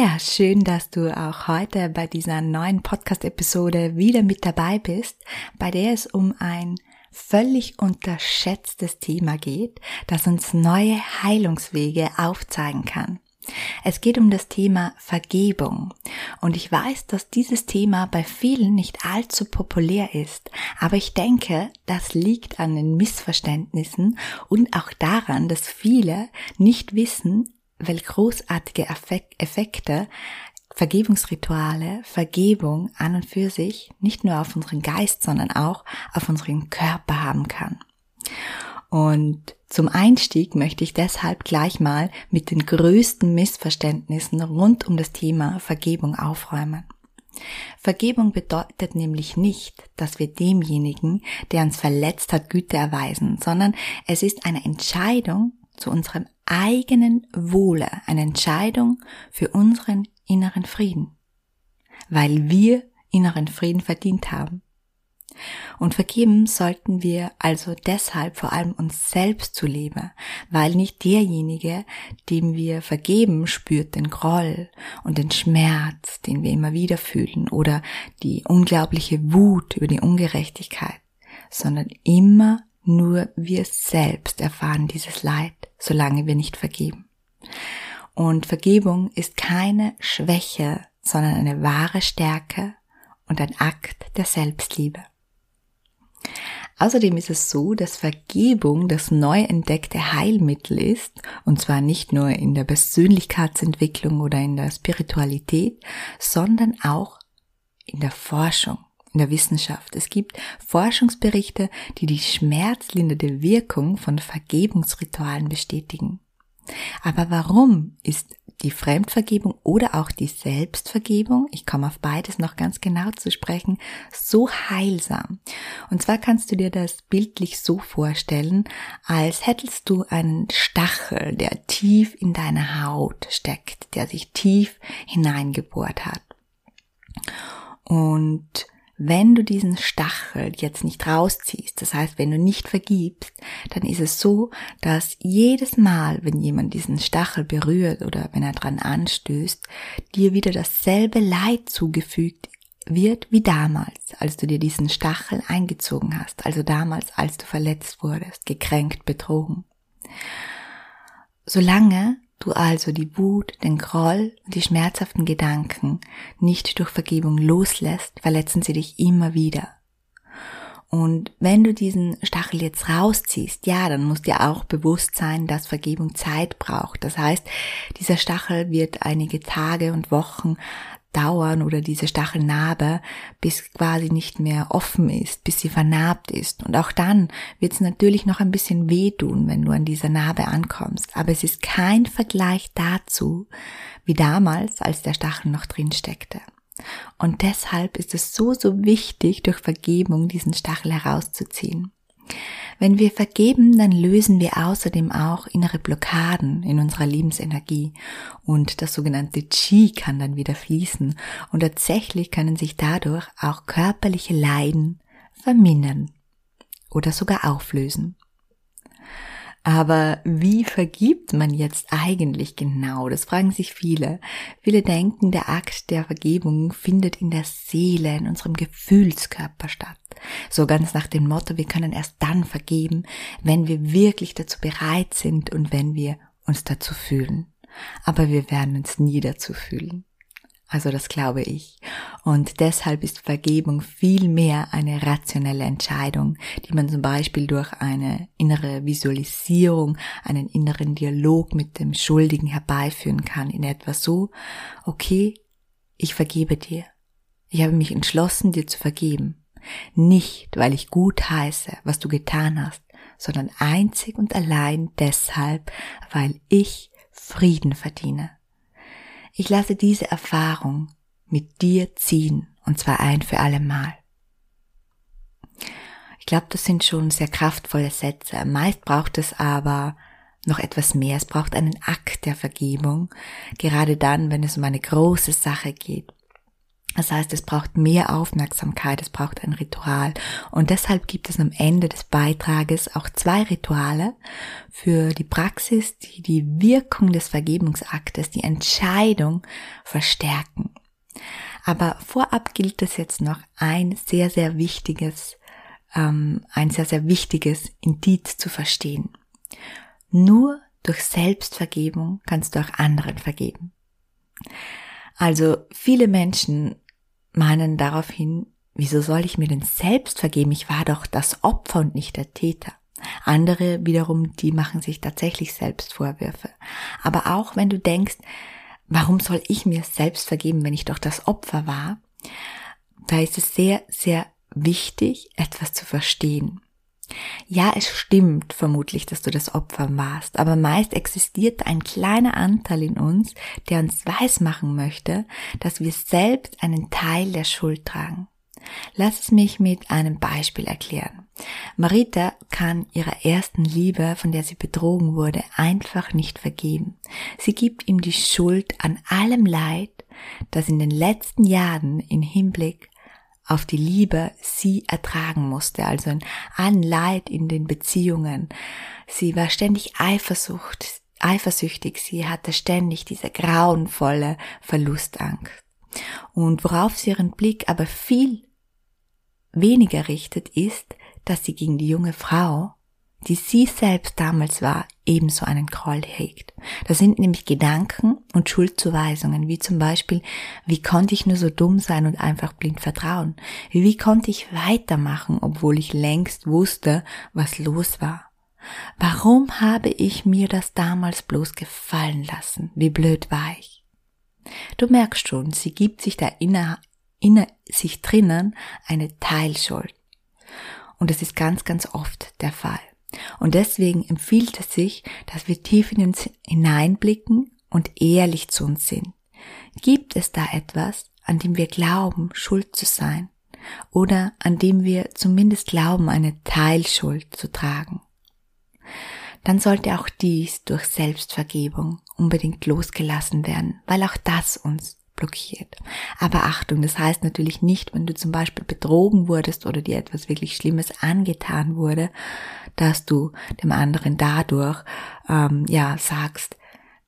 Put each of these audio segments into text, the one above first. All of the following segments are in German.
Ja, schön, dass du auch heute bei dieser neuen Podcast-Episode wieder mit dabei bist, bei der es um ein völlig unterschätztes Thema geht, das uns neue Heilungswege aufzeigen kann. Es geht um das Thema Vergebung. Und ich weiß, dass dieses Thema bei vielen nicht allzu populär ist. Aber ich denke, das liegt an den Missverständnissen und auch daran, dass viele nicht wissen, welche großartige Effekte Vergebungsrituale, Vergebung an und für sich nicht nur auf unseren Geist, sondern auch auf unseren Körper haben kann. Und zum Einstieg möchte ich deshalb gleich mal mit den größten Missverständnissen rund um das Thema Vergebung aufräumen. Vergebung bedeutet nämlich nicht, dass wir demjenigen, der uns verletzt hat, Güte erweisen, sondern es ist eine Entscheidung zu unserem eigenen Wohle, eine Entscheidung für unseren inneren Frieden, weil wir inneren Frieden verdient haben. Und vergeben sollten wir also deshalb vor allem uns selbst zuliebe, weil nicht derjenige, dem wir vergeben, spürt den Groll und den Schmerz, den wir immer wieder fühlen oder die unglaubliche Wut über die Ungerechtigkeit, sondern immer nur wir selbst erfahren dieses Leid, solange wir nicht vergeben. Und Vergebung ist keine Schwäche, sondern eine wahre Stärke und ein Akt der Selbstliebe. Außerdem ist es so, dass Vergebung das neu entdeckte Heilmittel ist, und zwar nicht nur in der Persönlichkeitsentwicklung oder in der Spiritualität, sondern auch in der Forschung in der Wissenschaft. Es gibt Forschungsberichte, die die schmerzlindernde Wirkung von Vergebungsritualen bestätigen. Aber warum ist die Fremdvergebung oder auch die Selbstvergebung, ich komme auf beides noch ganz genau zu sprechen, so heilsam. Und zwar kannst du dir das bildlich so vorstellen, als hättest du einen Stachel, der tief in deine Haut steckt, der sich tief hineingebohrt hat. Und wenn du diesen Stachel jetzt nicht rausziehst, das heißt, wenn du nicht vergibst, dann ist es so, dass jedes Mal, wenn jemand diesen Stachel berührt oder wenn er dran anstößt, dir wieder dasselbe Leid zugefügt wird wie damals, als du dir diesen Stachel eingezogen hast, also damals, als du verletzt wurdest, gekränkt, betrogen. Solange du also die Wut, den Groll und die schmerzhaften Gedanken nicht durch Vergebung loslässt, verletzen sie dich immer wieder. Und wenn du diesen Stachel jetzt rausziehst, ja, dann muss dir auch bewusst sein, dass Vergebung Zeit braucht. Das heißt, dieser Stachel wird einige Tage und Wochen dauern oder diese Stachelnarbe, bis quasi nicht mehr offen ist, bis sie vernarbt ist. Und auch dann wird es natürlich noch ein bisschen wehtun, wenn du an dieser Narbe ankommst. Aber es ist kein Vergleich dazu, wie damals, als der Stachel noch drin steckte. Und deshalb ist es so, so wichtig, durch Vergebung diesen Stachel herauszuziehen. Wenn wir vergeben, dann lösen wir außerdem auch innere Blockaden in unserer Lebensenergie und das sogenannte Qi kann dann wieder fließen und tatsächlich können sich dadurch auch körperliche Leiden vermindern oder sogar auflösen. Aber wie vergibt man jetzt eigentlich genau? Das fragen sich viele. Viele denken, der Akt der Vergebung findet in der Seele, in unserem Gefühlskörper statt. So ganz nach dem Motto, wir können erst dann vergeben, wenn wir wirklich dazu bereit sind und wenn wir uns dazu fühlen. Aber wir werden uns nie dazu fühlen. Also das glaube ich. Und deshalb ist Vergebung viel mehr eine rationelle Entscheidung, die man zum Beispiel durch eine innere Visualisierung, einen inneren Dialog mit dem Schuldigen herbeiführen kann. In etwa so, okay, ich vergebe dir. Ich habe mich entschlossen, dir zu vergeben. Nicht, weil ich gut heiße, was du getan hast, sondern einzig und allein deshalb, weil ich Frieden verdiene. Ich lasse diese Erfahrung mit dir ziehen, und zwar ein für alle Mal. Ich glaube, das sind schon sehr kraftvolle Sätze. Meist braucht es aber noch etwas mehr. Es braucht einen Akt der Vergebung, gerade dann, wenn es um eine große Sache geht. Das heißt, es braucht mehr Aufmerksamkeit, es braucht ein Ritual. Und deshalb gibt es am Ende des Beitrages auch zwei Rituale für die Praxis, die die Wirkung des Vergebungsaktes, die Entscheidung verstärken. Aber vorab gilt es jetzt noch ein sehr, sehr wichtiges, ähm, ein sehr, sehr wichtiges Indiz zu verstehen. Nur durch Selbstvergebung kannst du auch anderen vergeben. Also viele Menschen meinen daraufhin, wieso soll ich mir denn selbst vergeben? Ich war doch das Opfer und nicht der Täter. Andere wiederum, die machen sich tatsächlich selbst Vorwürfe. Aber auch wenn du denkst, warum soll ich mir selbst vergeben, wenn ich doch das Opfer war, da ist es sehr, sehr wichtig, etwas zu verstehen. Ja, es stimmt vermutlich, dass du das Opfer warst, aber meist existiert ein kleiner Anteil in uns, der uns weismachen möchte, dass wir selbst einen Teil der Schuld tragen. Lass es mich mit einem Beispiel erklären. Marita kann ihrer ersten Liebe, von der sie betrogen wurde, einfach nicht vergeben. Sie gibt ihm die Schuld an allem Leid, das in den letzten Jahren in Hinblick auf die Liebe sie ertragen musste, also in allen Leid in den Beziehungen. Sie war ständig Eifersucht, eifersüchtig, sie hatte ständig diese grauenvolle Verlustangst. Und worauf sie ihren Blick aber viel weniger richtet, ist, dass sie gegen die junge Frau, die sie selbst damals war, ebenso einen Groll hegt. Das sind nämlich Gedanken und Schuldzuweisungen, wie zum Beispiel, wie konnte ich nur so dumm sein und einfach blind vertrauen? Wie konnte ich weitermachen, obwohl ich längst wusste, was los war? Warum habe ich mir das damals bloß gefallen lassen? Wie blöd war ich? Du merkst schon, sie gibt sich da inner, inner sich drinnen eine Teilschuld. Und das ist ganz, ganz oft der Fall. Und deswegen empfiehlt es sich, dass wir tief in uns hineinblicken und ehrlich zu uns sind. Gibt es da etwas, an dem wir glauben, schuld zu sein? Oder an dem wir zumindest glauben, eine Teilschuld zu tragen? Dann sollte auch dies durch Selbstvergebung unbedingt losgelassen werden, weil auch das uns blockiert. Aber Achtung, das heißt natürlich nicht, wenn du zum Beispiel betrogen wurdest oder dir etwas wirklich Schlimmes angetan wurde, dass du dem anderen dadurch ähm, ja sagst,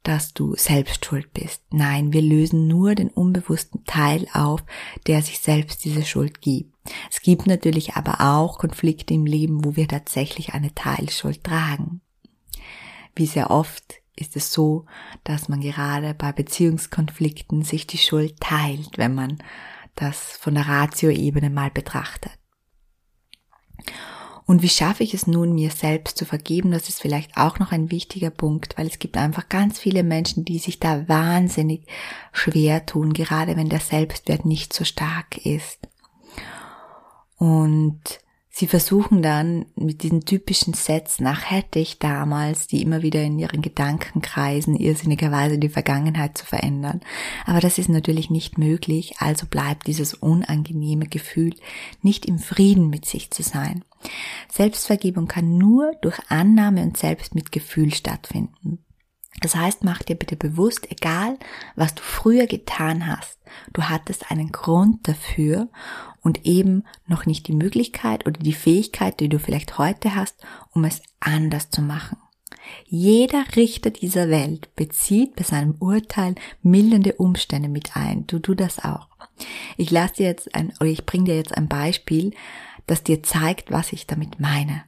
dass du selbst schuld bist. Nein, wir lösen nur den unbewussten Teil auf, der sich selbst diese Schuld gibt. Es gibt natürlich aber auch Konflikte im Leben, wo wir tatsächlich eine Teilschuld tragen. Wie sehr oft ist es so, dass man gerade bei Beziehungskonflikten sich die Schuld teilt, wenn man das von der Ratio-Ebene mal betrachtet. Und wie schaffe ich es nun, mir selbst zu vergeben? Das ist vielleicht auch noch ein wichtiger Punkt, weil es gibt einfach ganz viele Menschen, die sich da wahnsinnig schwer tun, gerade wenn der Selbstwert nicht so stark ist. Und Sie versuchen dann mit diesen typischen Sets nach hätte ich damals, die immer wieder in ihren Gedanken kreisen, irrsinnigerweise die Vergangenheit zu verändern. Aber das ist natürlich nicht möglich, also bleibt dieses unangenehme Gefühl, nicht im Frieden mit sich zu sein. Selbstvergebung kann nur durch Annahme und Selbstmitgefühl stattfinden. Das heißt, mach dir bitte bewusst, egal was du früher getan hast, du hattest einen Grund dafür und eben noch nicht die Möglichkeit oder die Fähigkeit, die du vielleicht heute hast, um es anders zu machen. Jeder Richter dieser Welt bezieht bei seinem Urteil mildernde Umstände mit ein. Du tu das auch. Ich lasse dir jetzt ein, oder ich bringe dir jetzt ein Beispiel, das dir zeigt, was ich damit meine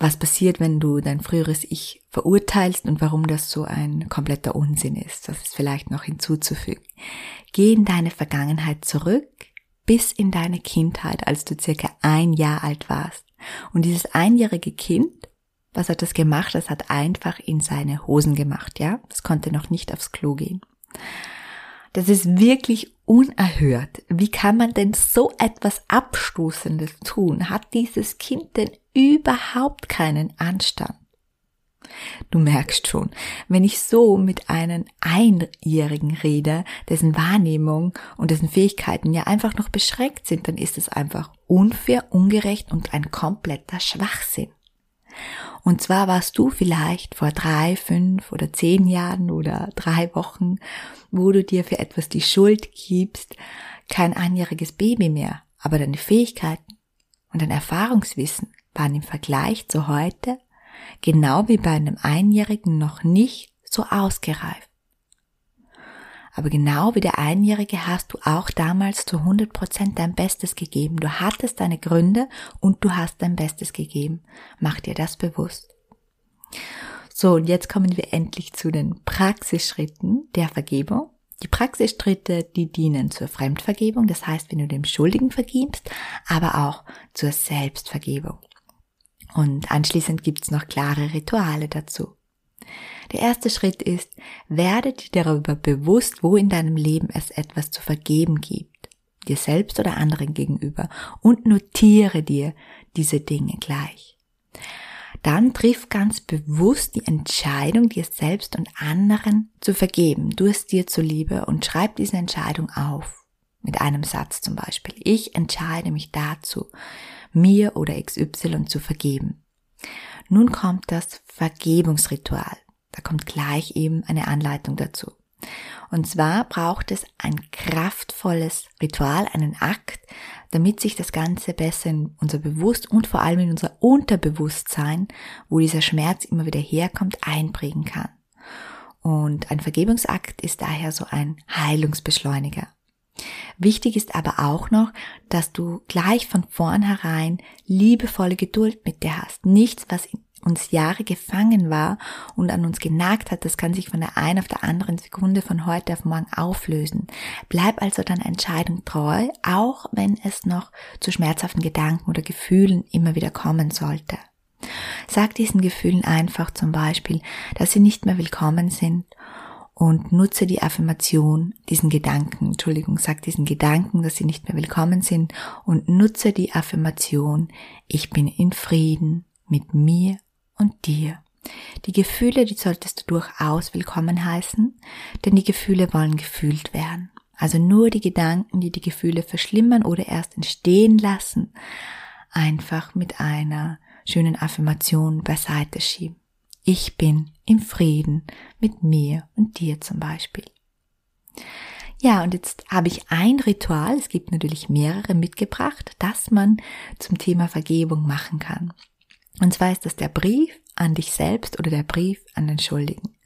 was passiert, wenn du dein früheres Ich verurteilst und warum das so ein kompletter Unsinn ist. Das ist vielleicht noch hinzuzufügen. Geh in deine Vergangenheit zurück bis in deine Kindheit, als du circa ein Jahr alt warst. Und dieses einjährige Kind, was hat das gemacht? Das hat einfach in seine Hosen gemacht, ja? Das konnte noch nicht aufs Klo gehen. Das ist wirklich unerhört. Wie kann man denn so etwas Abstoßendes tun? Hat dieses Kind denn überhaupt keinen Anstand? Du merkst schon, wenn ich so mit einem Einjährigen rede, dessen Wahrnehmung und dessen Fähigkeiten ja einfach noch beschränkt sind, dann ist es einfach unfair, ungerecht und ein kompletter Schwachsinn. Und zwar warst du vielleicht vor drei, fünf oder zehn Jahren oder drei Wochen, wo du dir für etwas die Schuld gibst, kein einjähriges Baby mehr, aber deine Fähigkeiten und dein Erfahrungswissen waren im Vergleich zu heute genau wie bei einem Einjährigen noch nicht so ausgereift. Aber genau wie der Einjährige hast du auch damals zu 100 Prozent dein Bestes gegeben. Du hattest deine Gründe und du hast dein Bestes gegeben. Mach dir das bewusst. So, und jetzt kommen wir endlich zu den Praxisschritten der Vergebung. Die Praxisschritte, die dienen zur Fremdvergebung, das heißt, wenn du dem Schuldigen vergibst, aber auch zur Selbstvergebung. Und anschließend gibt's noch klare Rituale dazu. Der erste Schritt ist, werde dir darüber bewusst, wo in deinem Leben es etwas zu vergeben gibt, dir selbst oder anderen gegenüber, und notiere dir diese Dinge gleich. Dann triff ganz bewusst die Entscheidung, dir selbst und anderen zu vergeben, du es dir zuliebe, und schreib diese Entscheidung auf. Mit einem Satz zum Beispiel. Ich entscheide mich dazu, mir oder XY zu vergeben. Nun kommt das Vergebungsritual. Da kommt gleich eben eine Anleitung dazu. Und zwar braucht es ein kraftvolles Ritual, einen Akt, damit sich das Ganze besser in unser Bewusst und vor allem in unser Unterbewusstsein, wo dieser Schmerz immer wieder herkommt, einprägen kann. Und ein Vergebungsakt ist daher so ein Heilungsbeschleuniger. Wichtig ist aber auch noch, dass du gleich von vornherein liebevolle Geduld mit dir hast. Nichts, was uns Jahre gefangen war und an uns genagt hat, das kann sich von der einen auf der anderen Sekunde von heute auf morgen auflösen. Bleib also deiner Entscheidung treu, auch wenn es noch zu schmerzhaften Gedanken oder Gefühlen immer wieder kommen sollte. Sag diesen Gefühlen einfach zum Beispiel, dass sie nicht mehr willkommen sind und nutze die Affirmation, diesen Gedanken, Entschuldigung, sag diesen Gedanken, dass sie nicht mehr willkommen sind und nutze die Affirmation, ich bin in Frieden mit mir und dir. Die Gefühle, die solltest du durchaus willkommen heißen, denn die Gefühle wollen gefühlt werden. Also nur die Gedanken, die die Gefühle verschlimmern oder erst entstehen lassen, einfach mit einer schönen Affirmation beiseite schieben. Ich bin im Frieden mit mir und dir zum Beispiel. Ja, und jetzt habe ich ein Ritual, es gibt natürlich mehrere mitgebracht, das man zum Thema Vergebung machen kann. Und zwar ist das der Brief an dich selbst oder der Brief an den Schuldigen.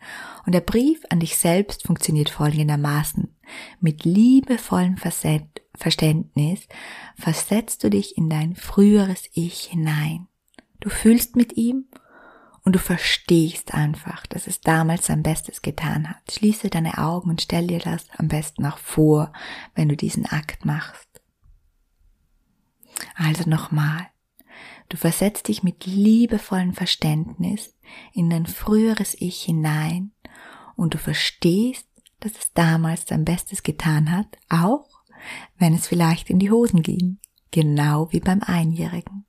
Und der Brief an dich selbst funktioniert folgendermaßen. Mit liebevollem Verständnis versetzt du dich in dein früheres Ich hinein. Du fühlst mit ihm und du verstehst einfach, dass es damals sein Bestes getan hat. Schließe deine Augen und stell dir das am besten auch vor, wenn du diesen Akt machst. Also nochmal. Du versetzt dich mit liebevollem Verständnis in dein früheres Ich hinein und du verstehst, dass es damals sein Bestes getan hat, auch wenn es vielleicht in die Hosen ging, genau wie beim Einjährigen.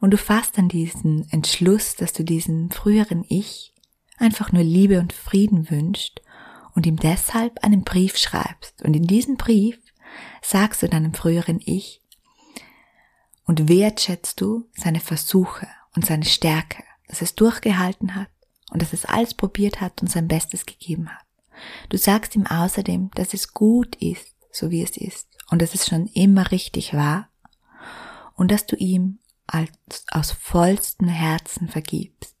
Und du fasst dann diesen Entschluss, dass du diesem früheren Ich einfach nur Liebe und Frieden wünscht und ihm deshalb einen Brief schreibst. Und in diesem Brief sagst du deinem früheren Ich und wertschätzt du seine Versuche und seine Stärke, dass es durchgehalten hat und dass es alles probiert hat und sein Bestes gegeben hat. Du sagst ihm außerdem, dass es gut ist, so wie es ist und dass es schon immer richtig war und dass du ihm als aus vollstem Herzen vergibst.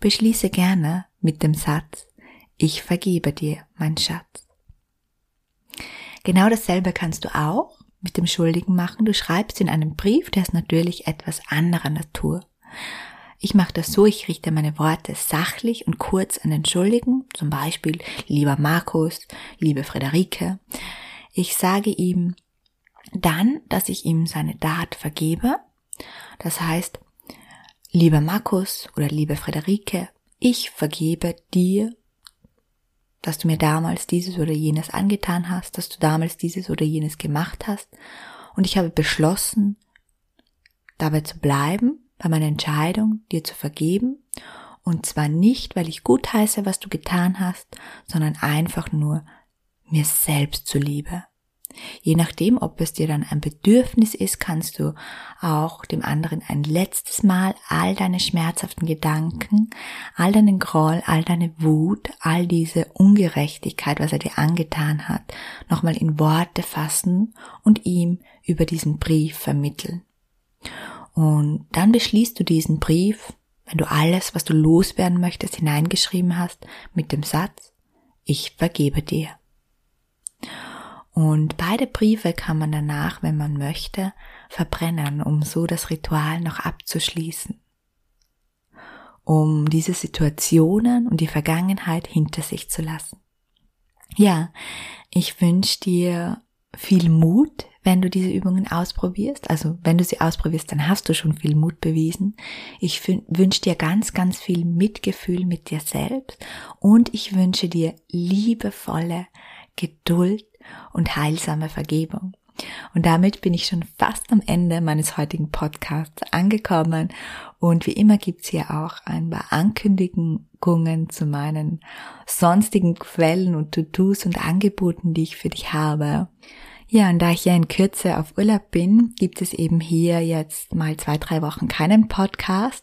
Beschließe gerne mit dem Satz, ich vergebe dir, mein Schatz. Genau dasselbe kannst du auch mit dem Schuldigen machen. Du schreibst in einem Brief, der ist natürlich etwas anderer Natur. Ich mache das so, ich richte meine Worte sachlich und kurz an den Schuldigen, zum Beispiel lieber Markus, liebe Friederike. Ich sage ihm dann, dass ich ihm seine Tat vergebe das heißt, lieber Markus oder liebe Friederike, ich vergebe dir, dass du mir damals dieses oder jenes angetan hast, dass du damals dieses oder jenes gemacht hast. Und ich habe beschlossen, dabei zu bleiben, bei meiner Entscheidung, dir zu vergeben. Und zwar nicht, weil ich gut heiße, was du getan hast, sondern einfach nur mir selbst zuliebe. Je nachdem, ob es dir dann ein Bedürfnis ist, kannst du auch dem anderen ein letztes Mal all deine schmerzhaften Gedanken, all deinen Groll, all deine Wut, all diese Ungerechtigkeit, was er dir angetan hat, nochmal in Worte fassen und ihm über diesen Brief vermitteln. Und dann beschließt du diesen Brief, wenn du alles, was du loswerden möchtest, hineingeschrieben hast, mit dem Satz, ich vergebe dir. Und beide Briefe kann man danach, wenn man möchte, verbrennen, um so das Ritual noch abzuschließen. Um diese Situationen und die Vergangenheit hinter sich zu lassen. Ja, ich wünsche dir viel Mut, wenn du diese Übungen ausprobierst. Also wenn du sie ausprobierst, dann hast du schon viel Mut bewiesen. Ich wünsche dir ganz, ganz viel Mitgefühl mit dir selbst und ich wünsche dir liebevolle Geduld und heilsame Vergebung. Und damit bin ich schon fast am Ende meines heutigen Podcasts angekommen. Und wie immer gibt's hier auch ein paar Ankündigungen zu meinen sonstigen Quellen und To-Dos und Angeboten, die ich für dich habe. Ja, und da ich ja in Kürze auf Urlaub bin, gibt es eben hier jetzt mal zwei, drei Wochen keinen Podcast.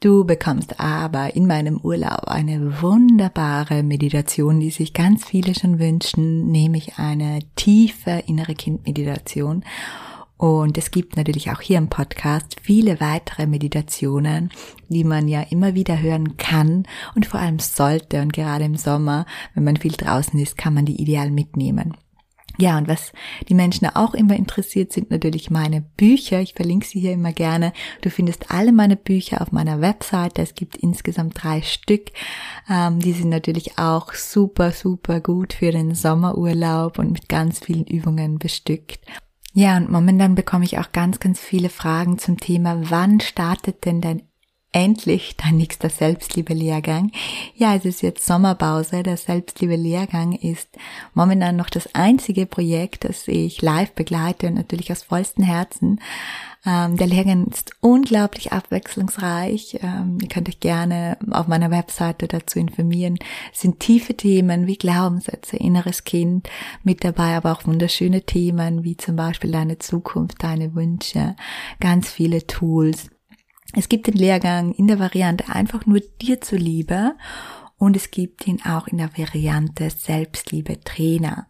Du bekommst aber in meinem Urlaub eine wunderbare Meditation, die sich ganz viele schon wünschen, nämlich eine tiefe innere Kindmeditation. Und es gibt natürlich auch hier im Podcast viele weitere Meditationen, die man ja immer wieder hören kann und vor allem sollte. Und gerade im Sommer, wenn man viel draußen ist, kann man die ideal mitnehmen. Ja, und was die Menschen auch immer interessiert, sind natürlich meine Bücher. Ich verlinke sie hier immer gerne. Du findest alle meine Bücher auf meiner Webseite. Es gibt insgesamt drei Stück. Ähm, die sind natürlich auch super, super gut für den Sommerurlaub und mit ganz vielen Übungen bestückt. Ja, und momentan bekomme ich auch ganz, ganz viele Fragen zum Thema, wann startet denn dein endlich dein nächster Selbstliebe-Lehrgang. Ja, es ist jetzt Sommerpause. Der Selbstliebe-Lehrgang ist momentan noch das einzige Projekt, das ich live begleite und natürlich aus vollstem Herzen. Ähm, der Lehrgang ist unglaublich abwechslungsreich. Ähm, ihr könnt euch gerne auf meiner Webseite dazu informieren. Es sind tiefe Themen wie Glaubenssätze, inneres Kind mit dabei, aber auch wunderschöne Themen wie zum Beispiel deine Zukunft, deine Wünsche, ganz viele Tools es gibt den Lehrgang in der Variante einfach nur dir zuliebe und es gibt ihn auch in der Variante Selbstliebe Trainer.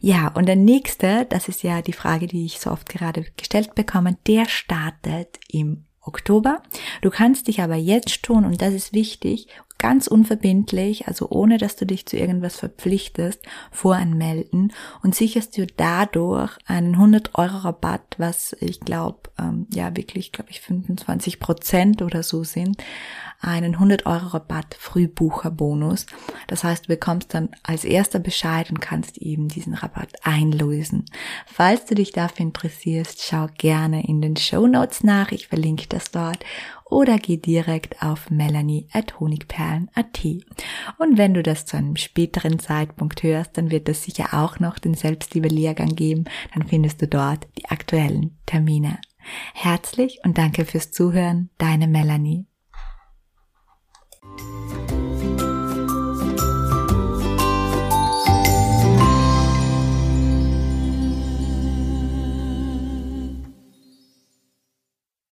Ja, und der nächste, das ist ja die Frage, die ich so oft gerade gestellt bekomme, der startet im Oktober. Du kannst dich aber jetzt schon, und das ist wichtig, ganz unverbindlich, also ohne dass du dich zu irgendwas verpflichtest, voranmelden und sicherst du dadurch einen 100 Euro Rabatt, was ich glaube, ähm, ja wirklich, glaube ich 25 Prozent oder so sind, einen 100 Euro Rabatt Frühbucherbonus. Das heißt, du bekommst dann als erster Bescheid und kannst eben diesen Rabatt einlösen. Falls du dich dafür interessierst, schau gerne in den Show Notes nach. Ich verlinke das dort oder geh direkt auf melanie.honigperlen.at. Und wenn du das zu einem späteren Zeitpunkt hörst, dann wird es sicher auch noch den Selbstliebe-Lehrgang geben. Dann findest du dort die aktuellen Termine. Herzlich und danke fürs Zuhören, deine Melanie.